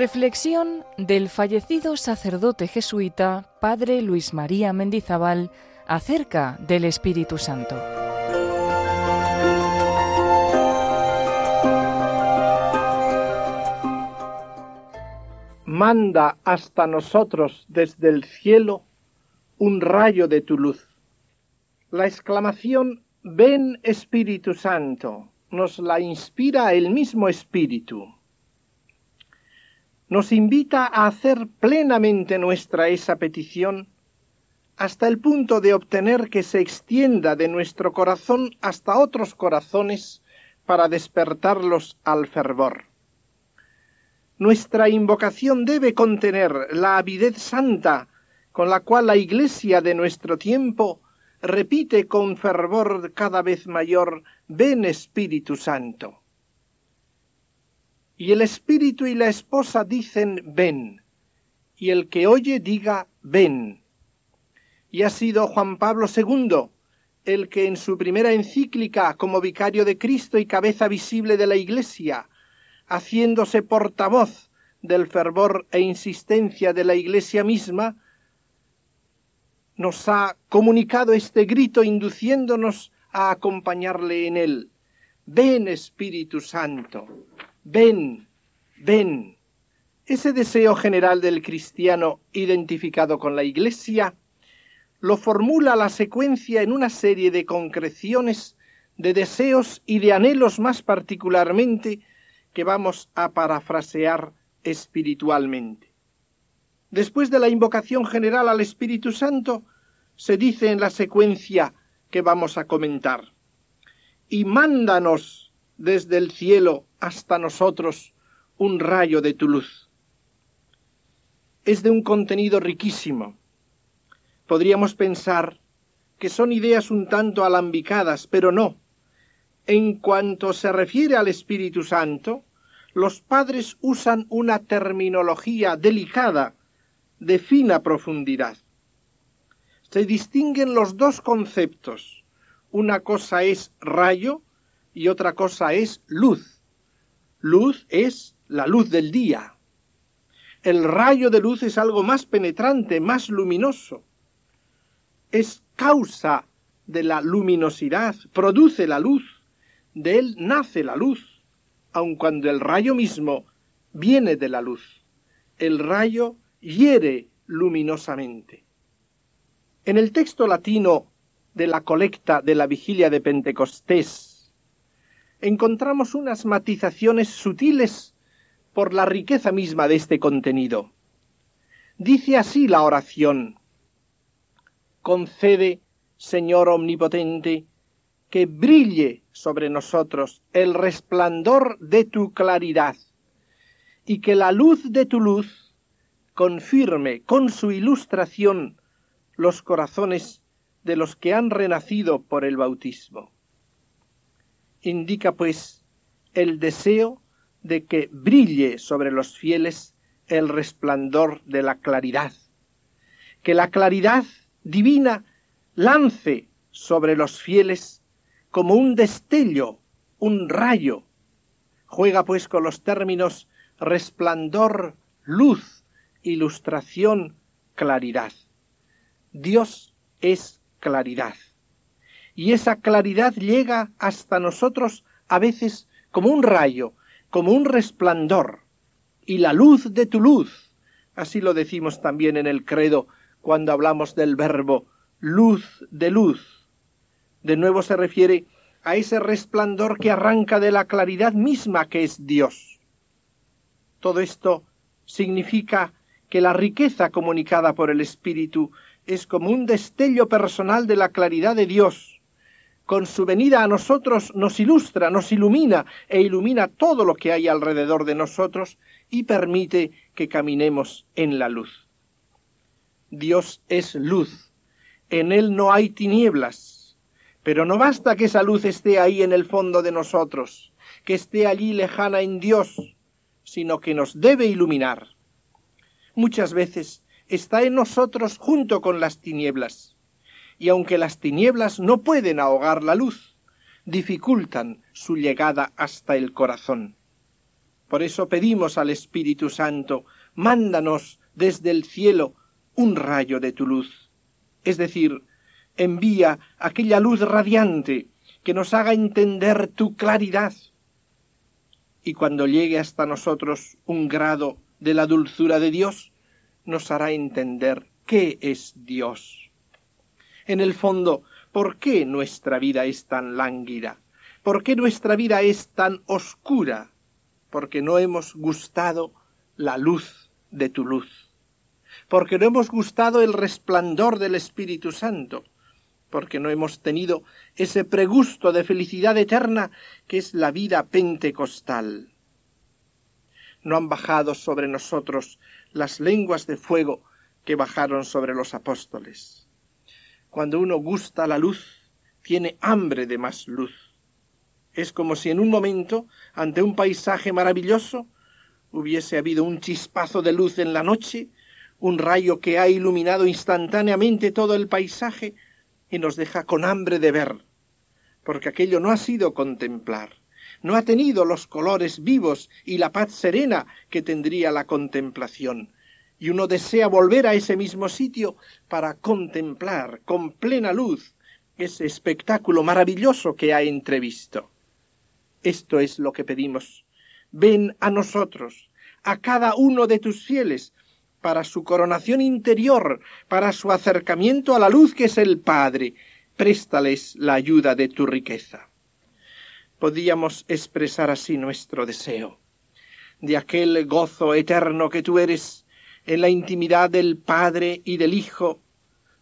Reflexión del fallecido sacerdote jesuita Padre Luis María Mendizábal acerca del Espíritu Santo. Manda hasta nosotros desde el cielo un rayo de tu luz. La exclamación Ven Espíritu Santo nos la inspira el mismo Espíritu nos invita a hacer plenamente nuestra esa petición hasta el punto de obtener que se extienda de nuestro corazón hasta otros corazones para despertarlos al fervor. Nuestra invocación debe contener la avidez santa con la cual la Iglesia de nuestro tiempo repite con fervor cada vez mayor Ven Espíritu Santo y el espíritu y la esposa dicen ven, y el que oye diga ven. Y ha sido Juan Pablo II el que en su primera encíclica como vicario de Cristo y cabeza visible de la Iglesia, haciéndose portavoz del fervor e insistencia de la Iglesia misma, nos ha comunicado este grito induciéndonos a acompañarle en él. Ven Espíritu Santo, ven, ven. Ese deseo general del cristiano identificado con la Iglesia lo formula la secuencia en una serie de concreciones de deseos y de anhelos más particularmente que vamos a parafrasear espiritualmente. Después de la invocación general al Espíritu Santo, se dice en la secuencia que vamos a comentar, y mándanos desde el cielo hasta nosotros un rayo de tu luz. Es de un contenido riquísimo. Podríamos pensar que son ideas un tanto alambicadas, pero no. En cuanto se refiere al Espíritu Santo, los padres usan una terminología delicada, de fina profundidad. Se distinguen los dos conceptos. Una cosa es rayo y otra cosa es luz. Luz es la luz del día. El rayo de luz es algo más penetrante, más luminoso. Es causa de la luminosidad, produce la luz, de él nace la luz, aun cuando el rayo mismo viene de la luz. El rayo hiere luminosamente. En el texto latino de la colecta de la vigilia de Pentecostés, encontramos unas matizaciones sutiles por la riqueza misma de este contenido. Dice así la oración, concede, Señor Omnipotente, que brille sobre nosotros el resplandor de tu claridad, y que la luz de tu luz confirme con su ilustración los corazones de los que han renacido por el bautismo indica pues el deseo de que brille sobre los fieles el resplandor de la claridad, que la claridad divina lance sobre los fieles como un destello, un rayo. Juega pues con los términos resplandor, luz, ilustración, claridad. Dios es claridad y esa claridad llega hasta nosotros a veces como un rayo, como un resplandor, y la luz de tu luz. Así lo decimos también en el credo cuando hablamos del verbo luz de luz. De nuevo se refiere a ese resplandor que arranca de la claridad misma que es Dios. Todo esto significa que la riqueza comunicada por el Espíritu es como un destello personal de la claridad de Dios, con su venida a nosotros nos ilustra, nos ilumina e ilumina todo lo que hay alrededor de nosotros y permite que caminemos en la luz. Dios es luz, en Él no hay tinieblas, pero no basta que esa luz esté ahí en el fondo de nosotros, que esté allí lejana en Dios, sino que nos debe iluminar. Muchas veces está en nosotros junto con las tinieblas y aunque las tinieblas no pueden ahogar la luz, dificultan su llegada hasta el corazón. Por eso pedimos al Espíritu Santo, mándanos desde el cielo un rayo de tu luz. Es decir, envía aquella luz radiante que nos haga entender tu claridad. Y cuando llegue hasta nosotros un grado de la dulzura de Dios, nos hará entender qué es Dios. En el fondo, ¿por qué nuestra vida es tan lánguida? ¿Por qué nuestra vida es tan oscura? Porque no hemos gustado la luz de tu luz. Porque no hemos gustado el resplandor del Espíritu Santo. Porque no hemos tenido ese pregusto de felicidad eterna que es la vida pentecostal. No han bajado sobre nosotros las lenguas de fuego que bajaron sobre los apóstoles. Cuando uno gusta la luz, tiene hambre de más luz. Es como si en un momento, ante un paisaje maravilloso, hubiese habido un chispazo de luz en la noche, un rayo que ha iluminado instantáneamente todo el paisaje y nos deja con hambre de ver, porque aquello no ha sido contemplar, no ha tenido los colores vivos y la paz serena que tendría la contemplación, y uno desea volver a ese mismo sitio para contemplar con plena luz ese espectáculo maravilloso que ha entrevisto. Esto es lo que pedimos. Ven a nosotros, a cada uno de tus fieles, para su coronación interior, para su acercamiento a la luz que es el Padre. Préstales la ayuda de tu riqueza. Podíamos expresar así nuestro deseo, de aquel gozo eterno que tú eres en la intimidad del Padre y del Hijo,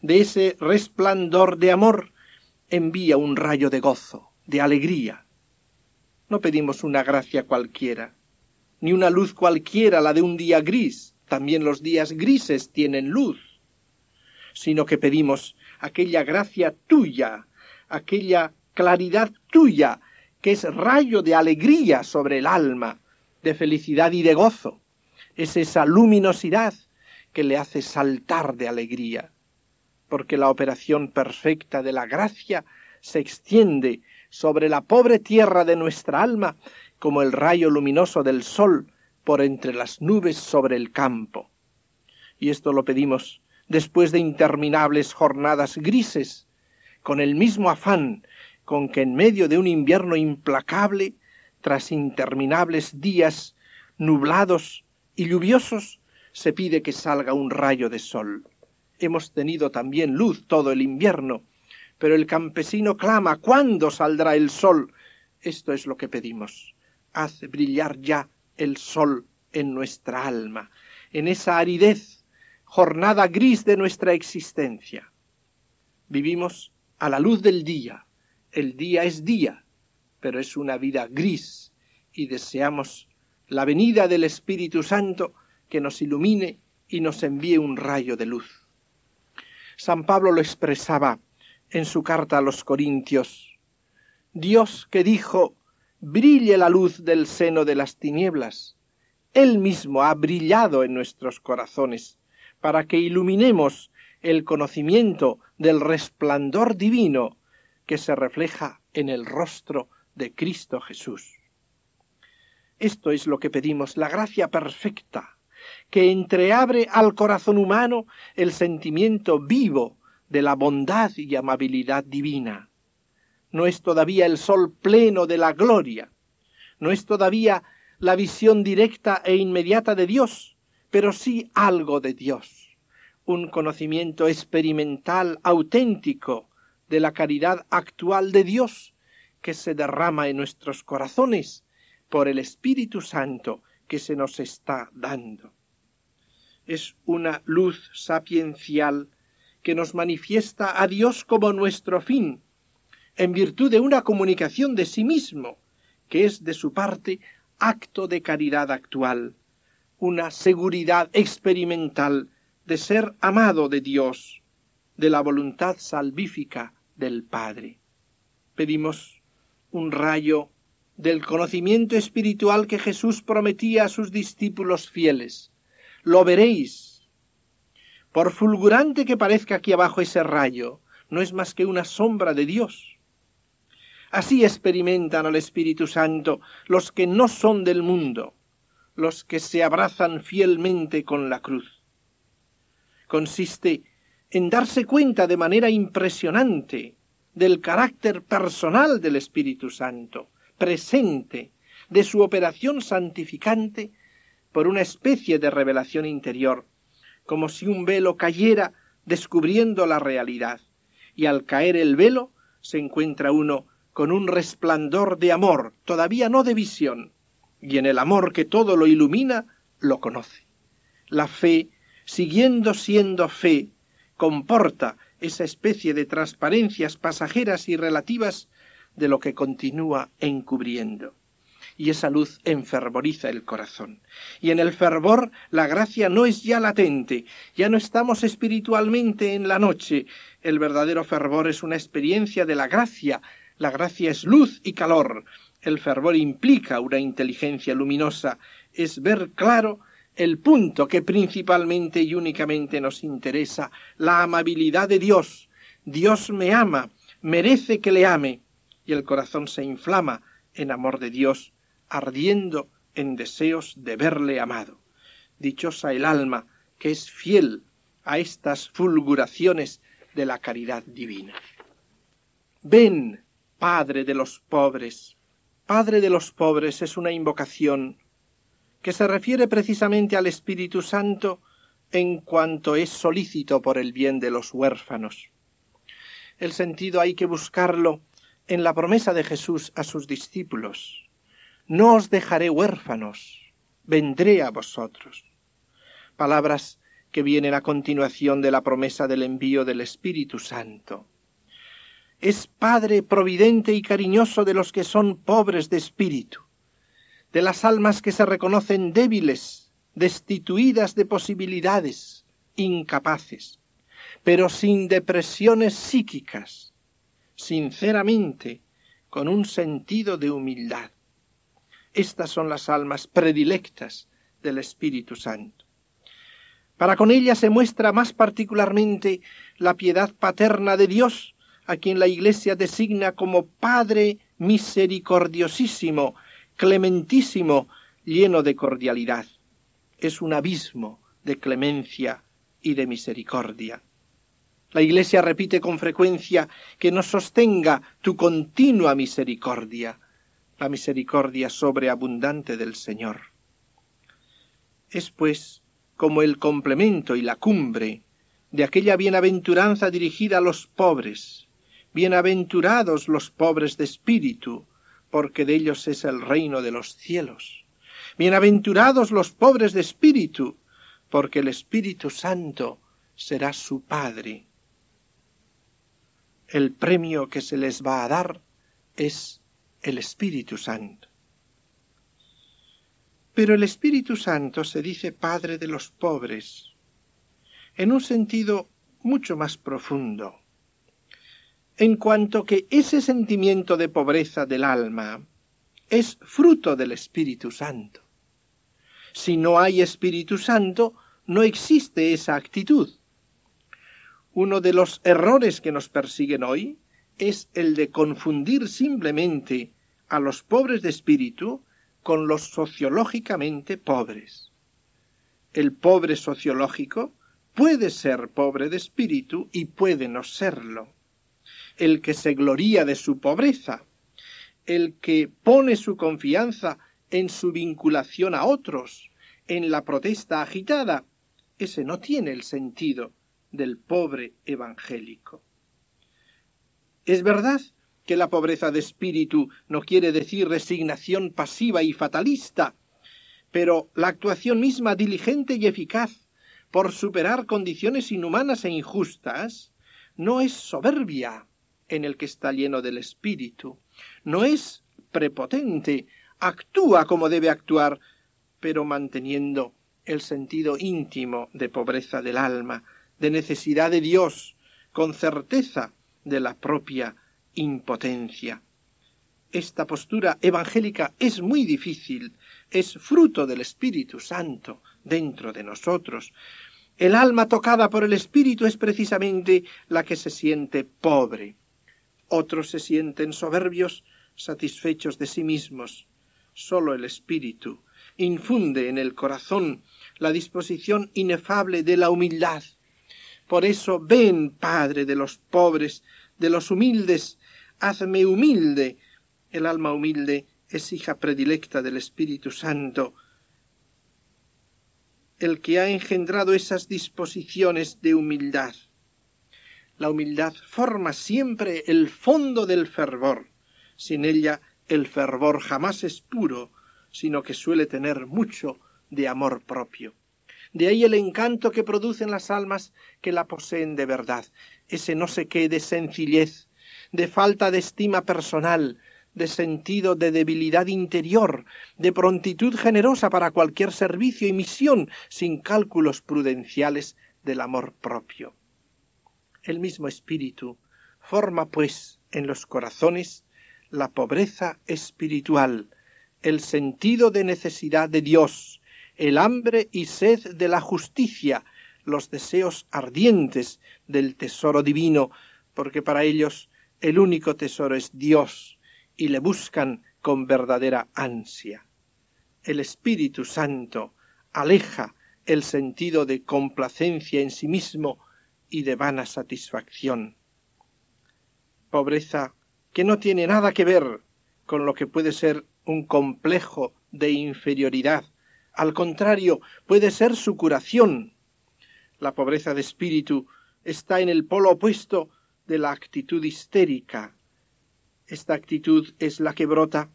de ese resplandor de amor, envía un rayo de gozo, de alegría. No pedimos una gracia cualquiera, ni una luz cualquiera, la de un día gris, también los días grises tienen luz, sino que pedimos aquella gracia tuya, aquella claridad tuya, que es rayo de alegría sobre el alma, de felicidad y de gozo, es esa luminosidad que le hace saltar de alegría, porque la operación perfecta de la gracia se extiende sobre la pobre tierra de nuestra alma como el rayo luminoso del sol por entre las nubes sobre el campo. Y esto lo pedimos después de interminables jornadas grises, con el mismo afán con que en medio de un invierno implacable, tras interminables días nublados y lluviosos, se pide que salga un rayo de sol. Hemos tenido también luz todo el invierno, pero el campesino clama ¿Cuándo saldrá el sol? Esto es lo que pedimos. Haz brillar ya el sol en nuestra alma, en esa aridez, jornada gris de nuestra existencia. Vivimos a la luz del día. El día es día, pero es una vida gris y deseamos la venida del Espíritu Santo que nos ilumine y nos envíe un rayo de luz. San Pablo lo expresaba en su carta a los Corintios. Dios que dijo, brille la luz del seno de las tinieblas. Él mismo ha brillado en nuestros corazones, para que iluminemos el conocimiento del resplandor divino que se refleja en el rostro de Cristo Jesús. Esto es lo que pedimos, la gracia perfecta, que entreabre al corazón humano el sentimiento vivo de la bondad y amabilidad divina. No es todavía el sol pleno de la gloria, no es todavía la visión directa e inmediata de Dios, pero sí algo de Dios, un conocimiento experimental auténtico de la caridad actual de Dios que se derrama en nuestros corazones por el Espíritu Santo que se nos está dando es una luz sapiencial que nos manifiesta a Dios como nuestro fin, en virtud de una comunicación de sí mismo, que es de su parte acto de caridad actual, una seguridad experimental de ser amado de Dios, de la voluntad salvífica del Padre. Pedimos un rayo del conocimiento espiritual que Jesús prometía a sus discípulos fieles, lo veréis. Por fulgurante que parezca aquí abajo ese rayo, no es más que una sombra de Dios. Así experimentan al Espíritu Santo los que no son del mundo, los que se abrazan fielmente con la cruz. Consiste en darse cuenta de manera impresionante del carácter personal del Espíritu Santo, presente, de su operación santificante, por una especie de revelación interior, como si un velo cayera descubriendo la realidad, y al caer el velo se encuentra uno con un resplandor de amor, todavía no de visión, y en el amor que todo lo ilumina, lo conoce. La fe, siguiendo siendo fe, comporta esa especie de transparencias pasajeras y relativas de lo que continúa encubriendo. Y esa luz enfervoriza el corazón. Y en el fervor la gracia no es ya latente, ya no estamos espiritualmente en la noche. El verdadero fervor es una experiencia de la gracia. La gracia es luz y calor. El fervor implica una inteligencia luminosa, es ver claro el punto que principalmente y únicamente nos interesa, la amabilidad de Dios. Dios me ama, merece que le ame, y el corazón se inflama en amor de Dios, ardiendo en deseos de verle amado. Dichosa el alma que es fiel a estas fulguraciones de la caridad divina. Ven, Padre de los pobres, Padre de los pobres es una invocación que se refiere precisamente al Espíritu Santo en cuanto es solícito por el bien de los huérfanos. El sentido hay que buscarlo en la promesa de Jesús a sus discípulos. No os dejaré huérfanos, vendré a vosotros. Palabras que vienen a continuación de la promesa del envío del Espíritu Santo es Padre providente y cariñoso de los que son pobres de espíritu, de las almas que se reconocen débiles, destituidas de posibilidades, incapaces, pero sin depresiones psíquicas, sinceramente, con un sentido de humildad. Estas son las almas predilectas del Espíritu Santo. Para con ellas se muestra más particularmente la piedad paterna de Dios, a quien la Iglesia designa como Padre misericordiosísimo, clementísimo, lleno de cordialidad. Es un abismo de clemencia y de misericordia. La Iglesia repite con frecuencia que nos sostenga tu continua misericordia, la misericordia sobreabundante del Señor. Es pues como el complemento y la cumbre de aquella bienaventuranza dirigida a los pobres, Bienaventurados los pobres de espíritu, porque de ellos es el reino de los cielos. Bienaventurados los pobres de espíritu, porque el Espíritu Santo será su Padre. El premio que se les va a dar es el Espíritu Santo. Pero el Espíritu Santo se dice Padre de los pobres, en un sentido mucho más profundo en cuanto que ese sentimiento de pobreza del alma es fruto del Espíritu Santo. Si no hay Espíritu Santo, no existe esa actitud. Uno de los errores que nos persiguen hoy es el de confundir simplemente a los pobres de espíritu con los sociológicamente pobres. El pobre sociológico puede ser pobre de espíritu y puede no serlo el que se gloría de su pobreza, el que pone su confianza en su vinculación a otros, en la protesta agitada, ese no tiene el sentido del pobre evangélico. Es verdad que la pobreza de espíritu no quiere decir resignación pasiva y fatalista, pero la actuación misma diligente y eficaz por superar condiciones inhumanas e injustas no es soberbia, en el que está lleno del Espíritu. No es prepotente, actúa como debe actuar, pero manteniendo el sentido íntimo de pobreza del alma, de necesidad de Dios, con certeza de la propia impotencia. Esta postura evangélica es muy difícil, es fruto del Espíritu Santo dentro de nosotros. El alma tocada por el Espíritu es precisamente la que se siente pobre, otros se sienten soberbios, satisfechos de sí mismos. Sólo el Espíritu, infunde en el corazón la disposición inefable de la humildad. Por eso ven, Padre de los pobres, de los humildes, hazme humilde. El alma humilde es hija predilecta del Espíritu Santo, el que ha engendrado esas disposiciones de humildad. La humildad forma siempre el fondo del fervor. Sin ella el fervor jamás es puro, sino que suele tener mucho de amor propio. De ahí el encanto que producen las almas que la poseen de verdad, ese no sé qué de sencillez, de falta de estima personal, de sentido de debilidad interior, de prontitud generosa para cualquier servicio y misión, sin cálculos prudenciales del amor propio. El mismo espíritu forma, pues, en los corazones la pobreza espiritual, el sentido de necesidad de Dios, el hambre y sed de la justicia, los deseos ardientes del tesoro divino, porque para ellos el único tesoro es Dios, y le buscan con verdadera ansia. El Espíritu Santo aleja el sentido de complacencia en sí mismo y de vana satisfacción. Pobreza que no tiene nada que ver con lo que puede ser un complejo de inferioridad. Al contrario, puede ser su curación. La pobreza de espíritu está en el polo opuesto de la actitud histérica. Esta actitud es la que brota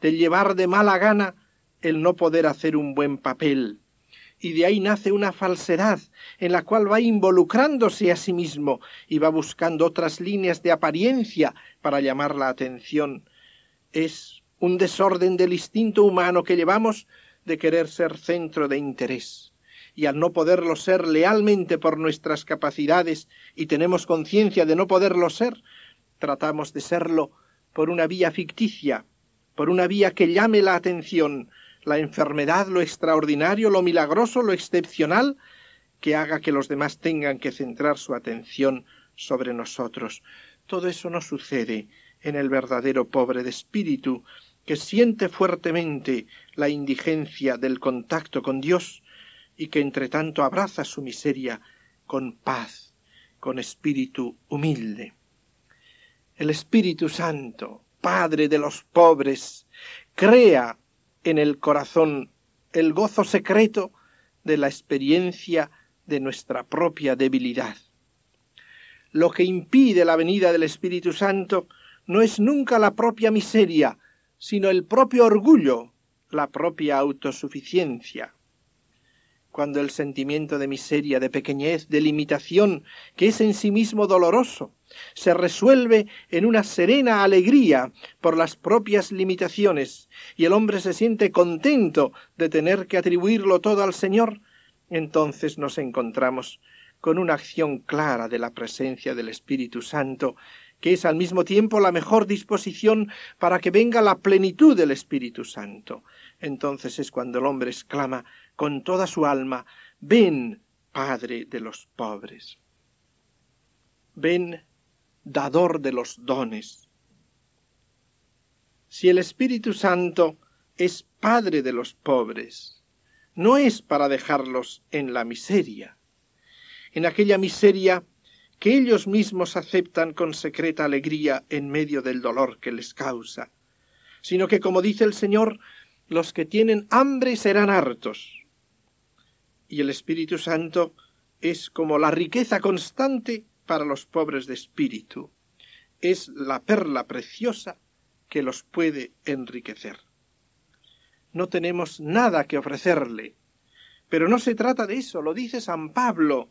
del llevar de mala gana el no poder hacer un buen papel, y de ahí nace una falsedad en la cual va involucrándose a sí mismo y va buscando otras líneas de apariencia para llamar la atención. Es un desorden del instinto humano que llevamos de querer ser centro de interés. Y al no poderlo ser lealmente por nuestras capacidades y tenemos conciencia de no poderlo ser, tratamos de serlo por una vía ficticia, por una vía que llame la atención, la enfermedad, lo extraordinario, lo milagroso, lo excepcional, que haga que los demás tengan que centrar su atención sobre nosotros. Todo eso no sucede en el verdadero pobre de espíritu, que siente fuertemente la indigencia del contacto con Dios y que entre tanto abraza su miseria con paz, con espíritu humilde. El Espíritu Santo, Padre de los pobres, crea en el corazón el gozo secreto de la experiencia de nuestra propia debilidad. Lo que impide la venida del Espíritu Santo no es nunca la propia miseria, sino el propio orgullo, la propia autosuficiencia. Cuando el sentimiento de miseria, de pequeñez, de limitación, que es en sí mismo doloroso, se resuelve en una serena alegría por las propias limitaciones, y el hombre se siente contento de tener que atribuirlo todo al Señor, entonces nos encontramos con una acción clara de la presencia del Espíritu Santo que es al mismo tiempo la mejor disposición para que venga la plenitud del Espíritu Santo. Entonces es cuando el hombre exclama con toda su alma, ven, Padre de los pobres. Ven, dador de los dones. Si el Espíritu Santo es Padre de los pobres, no es para dejarlos en la miseria. En aquella miseria que ellos mismos aceptan con secreta alegría en medio del dolor que les causa, sino que, como dice el Señor, los que tienen hambre serán hartos. Y el Espíritu Santo es como la riqueza constante para los pobres de espíritu, es la perla preciosa que los puede enriquecer. No tenemos nada que ofrecerle, pero no se trata de eso, lo dice San Pablo,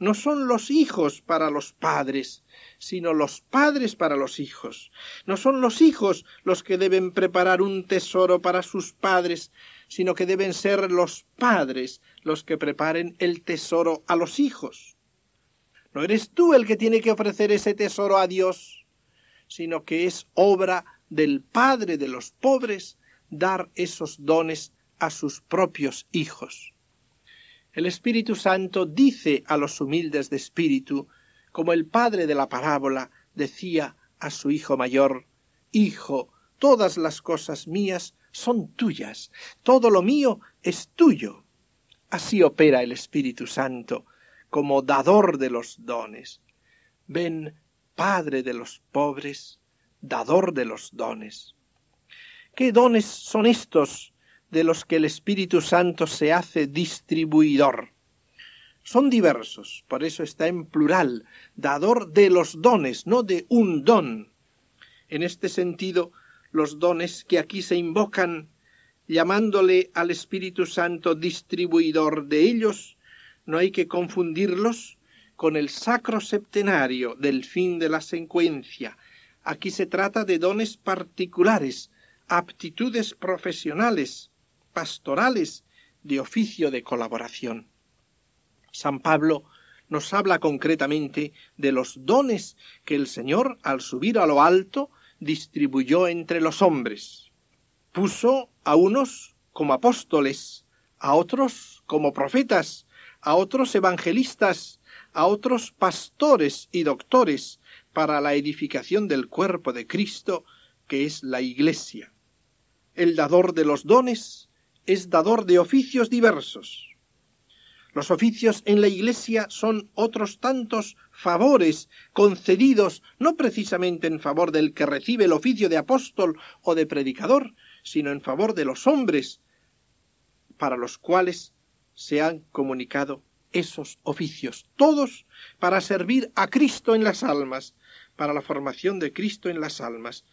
no son los hijos para los padres, sino los padres para los hijos. No son los hijos los que deben preparar un tesoro para sus padres, sino que deben ser los padres los que preparen el tesoro a los hijos. No eres tú el que tiene que ofrecer ese tesoro a Dios, sino que es obra del Padre de los pobres dar esos dones a sus propios hijos. El Espíritu Santo dice a los humildes de espíritu, como el padre de la parábola decía a su hijo mayor, Hijo, todas las cosas mías son tuyas, todo lo mío es tuyo. Así opera el Espíritu Santo como dador de los dones. Ven, Padre de los pobres, dador de los dones. ¿Qué dones son estos de los que el Espíritu Santo se hace distribuidor? Son diversos, por eso está en plural, dador de los dones, no de un don. En este sentido, los dones que aquí se invocan, llamándole al Espíritu Santo distribuidor de ellos, no hay que confundirlos con el sacro septenario del fin de la secuencia. Aquí se trata de dones particulares, aptitudes profesionales, pastorales, de oficio de colaboración. San Pablo nos habla concretamente de los dones que el Señor, al subir a lo alto, distribuyó entre los hombres. Puso a unos como apóstoles, a otros como profetas, a otros evangelistas, a otros pastores y doctores para la edificación del cuerpo de Cristo, que es la Iglesia. El dador de los dones es dador de oficios diversos. Los oficios en la Iglesia son otros tantos favores concedidos no precisamente en favor del que recibe el oficio de apóstol o de predicador, sino en favor de los hombres para los cuales se han comunicado esos oficios, todos para servir a Cristo en las almas, para la formación de Cristo en las almas.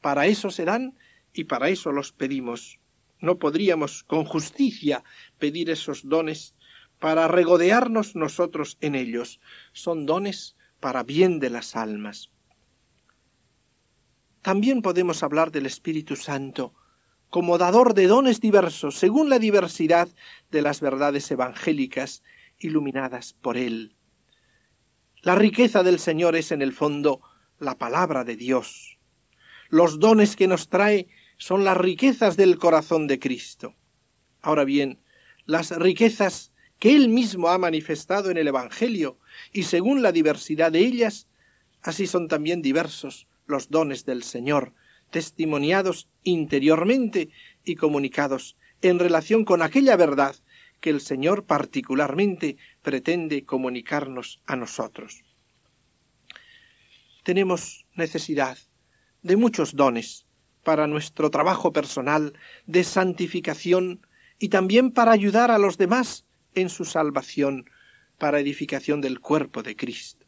Para eso se dan y para eso los pedimos. No podríamos con justicia pedir esos dones para regodearnos nosotros en ellos. Son dones para bien de las almas. También podemos hablar del Espíritu Santo como dador de dones diversos según la diversidad de las verdades evangélicas iluminadas por él. La riqueza del Señor es en el fondo la palabra de Dios. Los dones que nos trae son las riquezas del corazón de Cristo. Ahora bien, las riquezas que Él mismo ha manifestado en el Evangelio, y según la diversidad de ellas, así son también diversos los dones del Señor, testimoniados interiormente y comunicados en relación con aquella verdad que el Señor particularmente pretende comunicarnos a nosotros. Tenemos necesidad de muchos dones para nuestro trabajo personal de santificación y también para ayudar a los demás en su salvación para edificación del cuerpo de Cristo.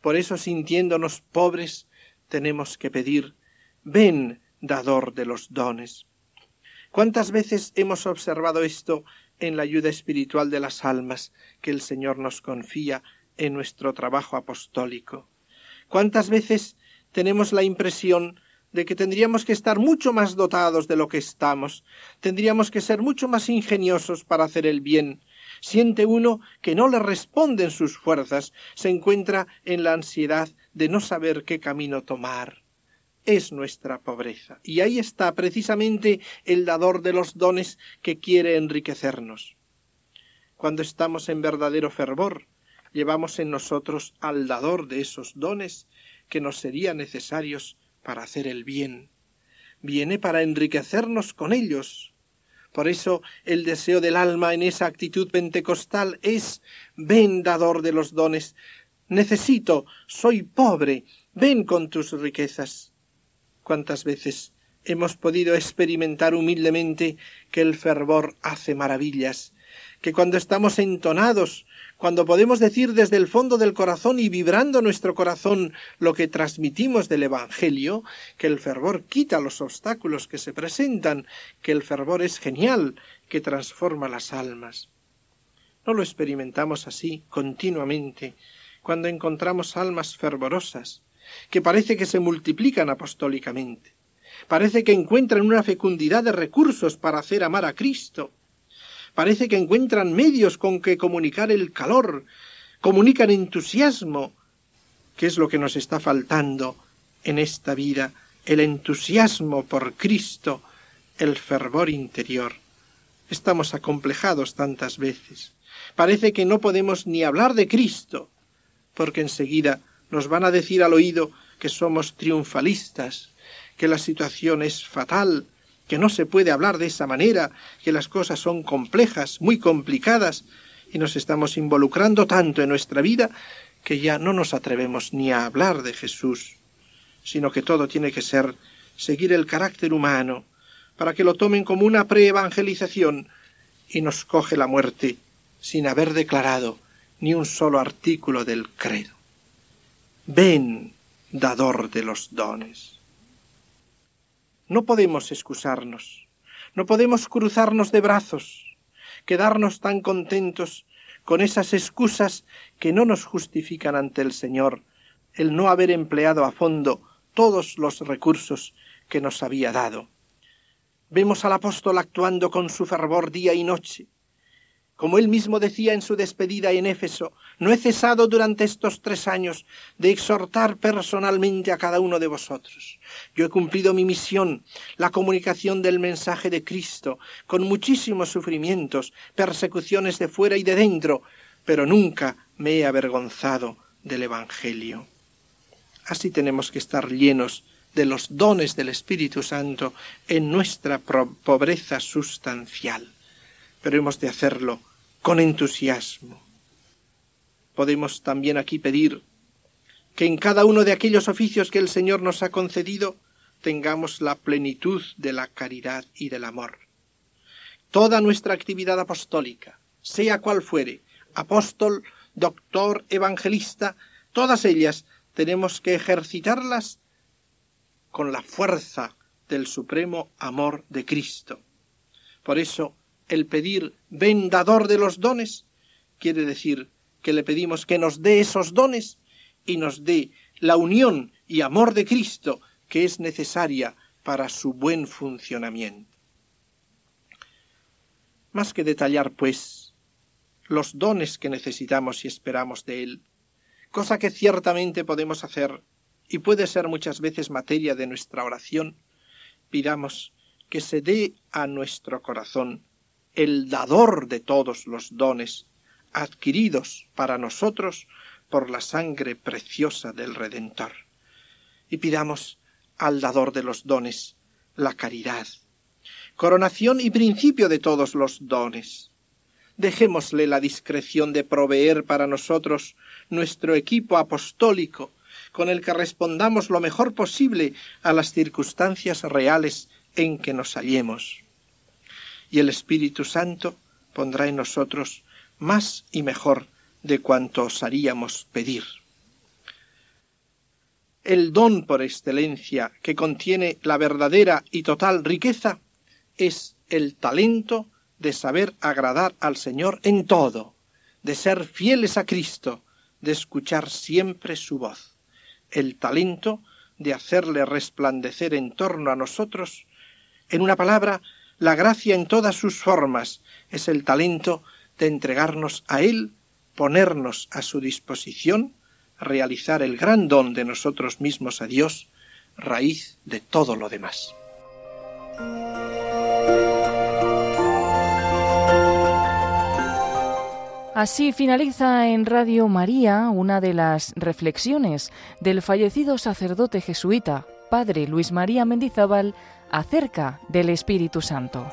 Por eso, sintiéndonos pobres, tenemos que pedir, ven, dador de los dones. ¿Cuántas veces hemos observado esto en la ayuda espiritual de las almas que el Señor nos confía en nuestro trabajo apostólico? ¿Cuántas veces tenemos la impresión de que tendríamos que estar mucho más dotados de lo que estamos, tendríamos que ser mucho más ingeniosos para hacer el bien, Siente uno que no le responden sus fuerzas, se encuentra en la ansiedad de no saber qué camino tomar. Es nuestra pobreza. Y ahí está precisamente el dador de los dones que quiere enriquecernos. Cuando estamos en verdadero fervor, llevamos en nosotros al dador de esos dones que nos serían necesarios para hacer el bien. Viene para enriquecernos con ellos, por eso el deseo del alma en esa actitud pentecostal es ven dador de los dones. Necesito, soy pobre, ven con tus riquezas. ¿Cuántas veces hemos podido experimentar humildemente que el fervor hace maravillas, que cuando estamos entonados cuando podemos decir desde el fondo del corazón y vibrando nuestro corazón lo que transmitimos del Evangelio, que el fervor quita los obstáculos que se presentan, que el fervor es genial, que transforma las almas. No lo experimentamos así continuamente cuando encontramos almas fervorosas, que parece que se multiplican apostólicamente, parece que encuentran una fecundidad de recursos para hacer amar a Cristo, Parece que encuentran medios con que comunicar el calor, comunican entusiasmo, que es lo que nos está faltando en esta vida, el entusiasmo por Cristo, el fervor interior. Estamos acomplejados tantas veces. Parece que no podemos ni hablar de Cristo, porque enseguida nos van a decir al oído que somos triunfalistas, que la situación es fatal, que no se puede hablar de esa manera, que las cosas son complejas, muy complicadas, y nos estamos involucrando tanto en nuestra vida que ya no nos atrevemos ni a hablar de Jesús, sino que todo tiene que ser seguir el carácter humano, para que lo tomen como una preevangelización y nos coge la muerte sin haber declarado ni un solo artículo del credo. Ven, dador de los dones. No podemos excusarnos, no podemos cruzarnos de brazos, quedarnos tan contentos con esas excusas que no nos justifican ante el Señor el no haber empleado a fondo todos los recursos que nos había dado. Vemos al apóstol actuando con su fervor día y noche, como él mismo decía en su despedida en Éfeso, no he cesado durante estos tres años de exhortar personalmente a cada uno de vosotros. Yo he cumplido mi misión, la comunicación del mensaje de Cristo, con muchísimos sufrimientos, persecuciones de fuera y de dentro, pero nunca me he avergonzado del Evangelio. Así tenemos que estar llenos de los dones del Espíritu Santo en nuestra pobreza sustancial. Pero hemos de hacerlo con entusiasmo. Podemos también aquí pedir que en cada uno de aquellos oficios que el Señor nos ha concedido tengamos la plenitud de la caridad y del amor. Toda nuestra actividad apostólica, sea cual fuere, apóstol, doctor, evangelista, todas ellas tenemos que ejercitarlas con la fuerza del supremo amor de Cristo. Por eso el pedir vendador de los dones quiere decir que le pedimos que nos dé esos dones y nos dé la unión y amor de Cristo que es necesaria para su buen funcionamiento. Más que detallar, pues, los dones que necesitamos y esperamos de Él, cosa que ciertamente podemos hacer y puede ser muchas veces materia de nuestra oración, pidamos que se dé a nuestro corazón el dador de todos los dones adquiridos para nosotros por la sangre preciosa del Redentor. Y pidamos al dador de los dones la caridad, coronación y principio de todos los dones. Dejémosle la discreción de proveer para nosotros nuestro equipo apostólico, con el que respondamos lo mejor posible a las circunstancias reales en que nos hallemos y el Espíritu Santo pondrá en nosotros más y mejor de cuanto osaríamos pedir. El don por excelencia que contiene la verdadera y total riqueza es el talento de saber agradar al Señor en todo, de ser fieles a Cristo, de escuchar siempre su voz, el talento de hacerle resplandecer en torno a nosotros, en una palabra, la gracia en todas sus formas es el talento de entregarnos a Él, ponernos a su disposición, realizar el gran don de nosotros mismos a Dios, raíz de todo lo demás. Así finaliza en Radio María una de las reflexiones del fallecido sacerdote jesuita, padre Luis María Mendizábal, acerca del Espíritu Santo.